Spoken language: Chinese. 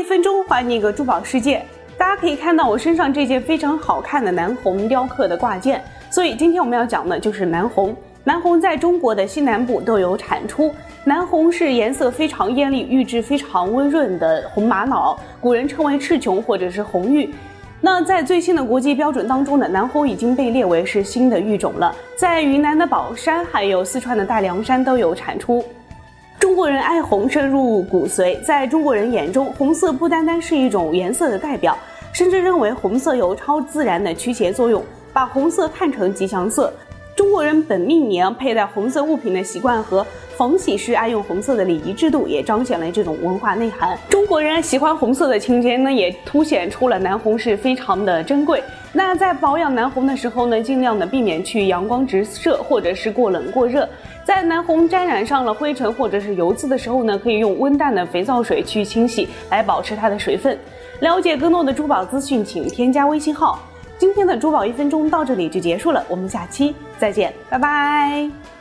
一分钟还你一个珠宝世界。大家可以看到我身上这件非常好看的南红雕刻的挂件，所以今天我们要讲的就是南红。南红在中国的西南部都有产出。南红是颜色非常艳丽、玉质非常温润的红玛瑙，古人称为赤琼或者是红玉。那在最新的国际标准当中呢，南红已经被列为是新的玉种了，在云南的保山还有四川的大凉山都有产出。中国人爱红深入骨髓，在中国人眼中，红色不单单是一种颜色的代表，甚至认为红色有超自然的驱邪作用，把红色看成吉祥色。中国人本命年佩戴红色物品的习惯和逢喜事爱用红色的礼仪制度，也彰显了这种文化内涵。中国人喜欢红色的情节呢，也凸显出了南红是非常的珍贵。那在保养南红的时候呢，尽量的避免去阳光直射，或者是过冷过热。在南红沾染上了灰尘或者是油渍的时候呢，可以用温淡的肥皂水去清洗，来保持它的水分。了解更多的珠宝资讯，请添加微信号。今天的珠宝一分钟到这里就结束了，我们下期再见，拜拜。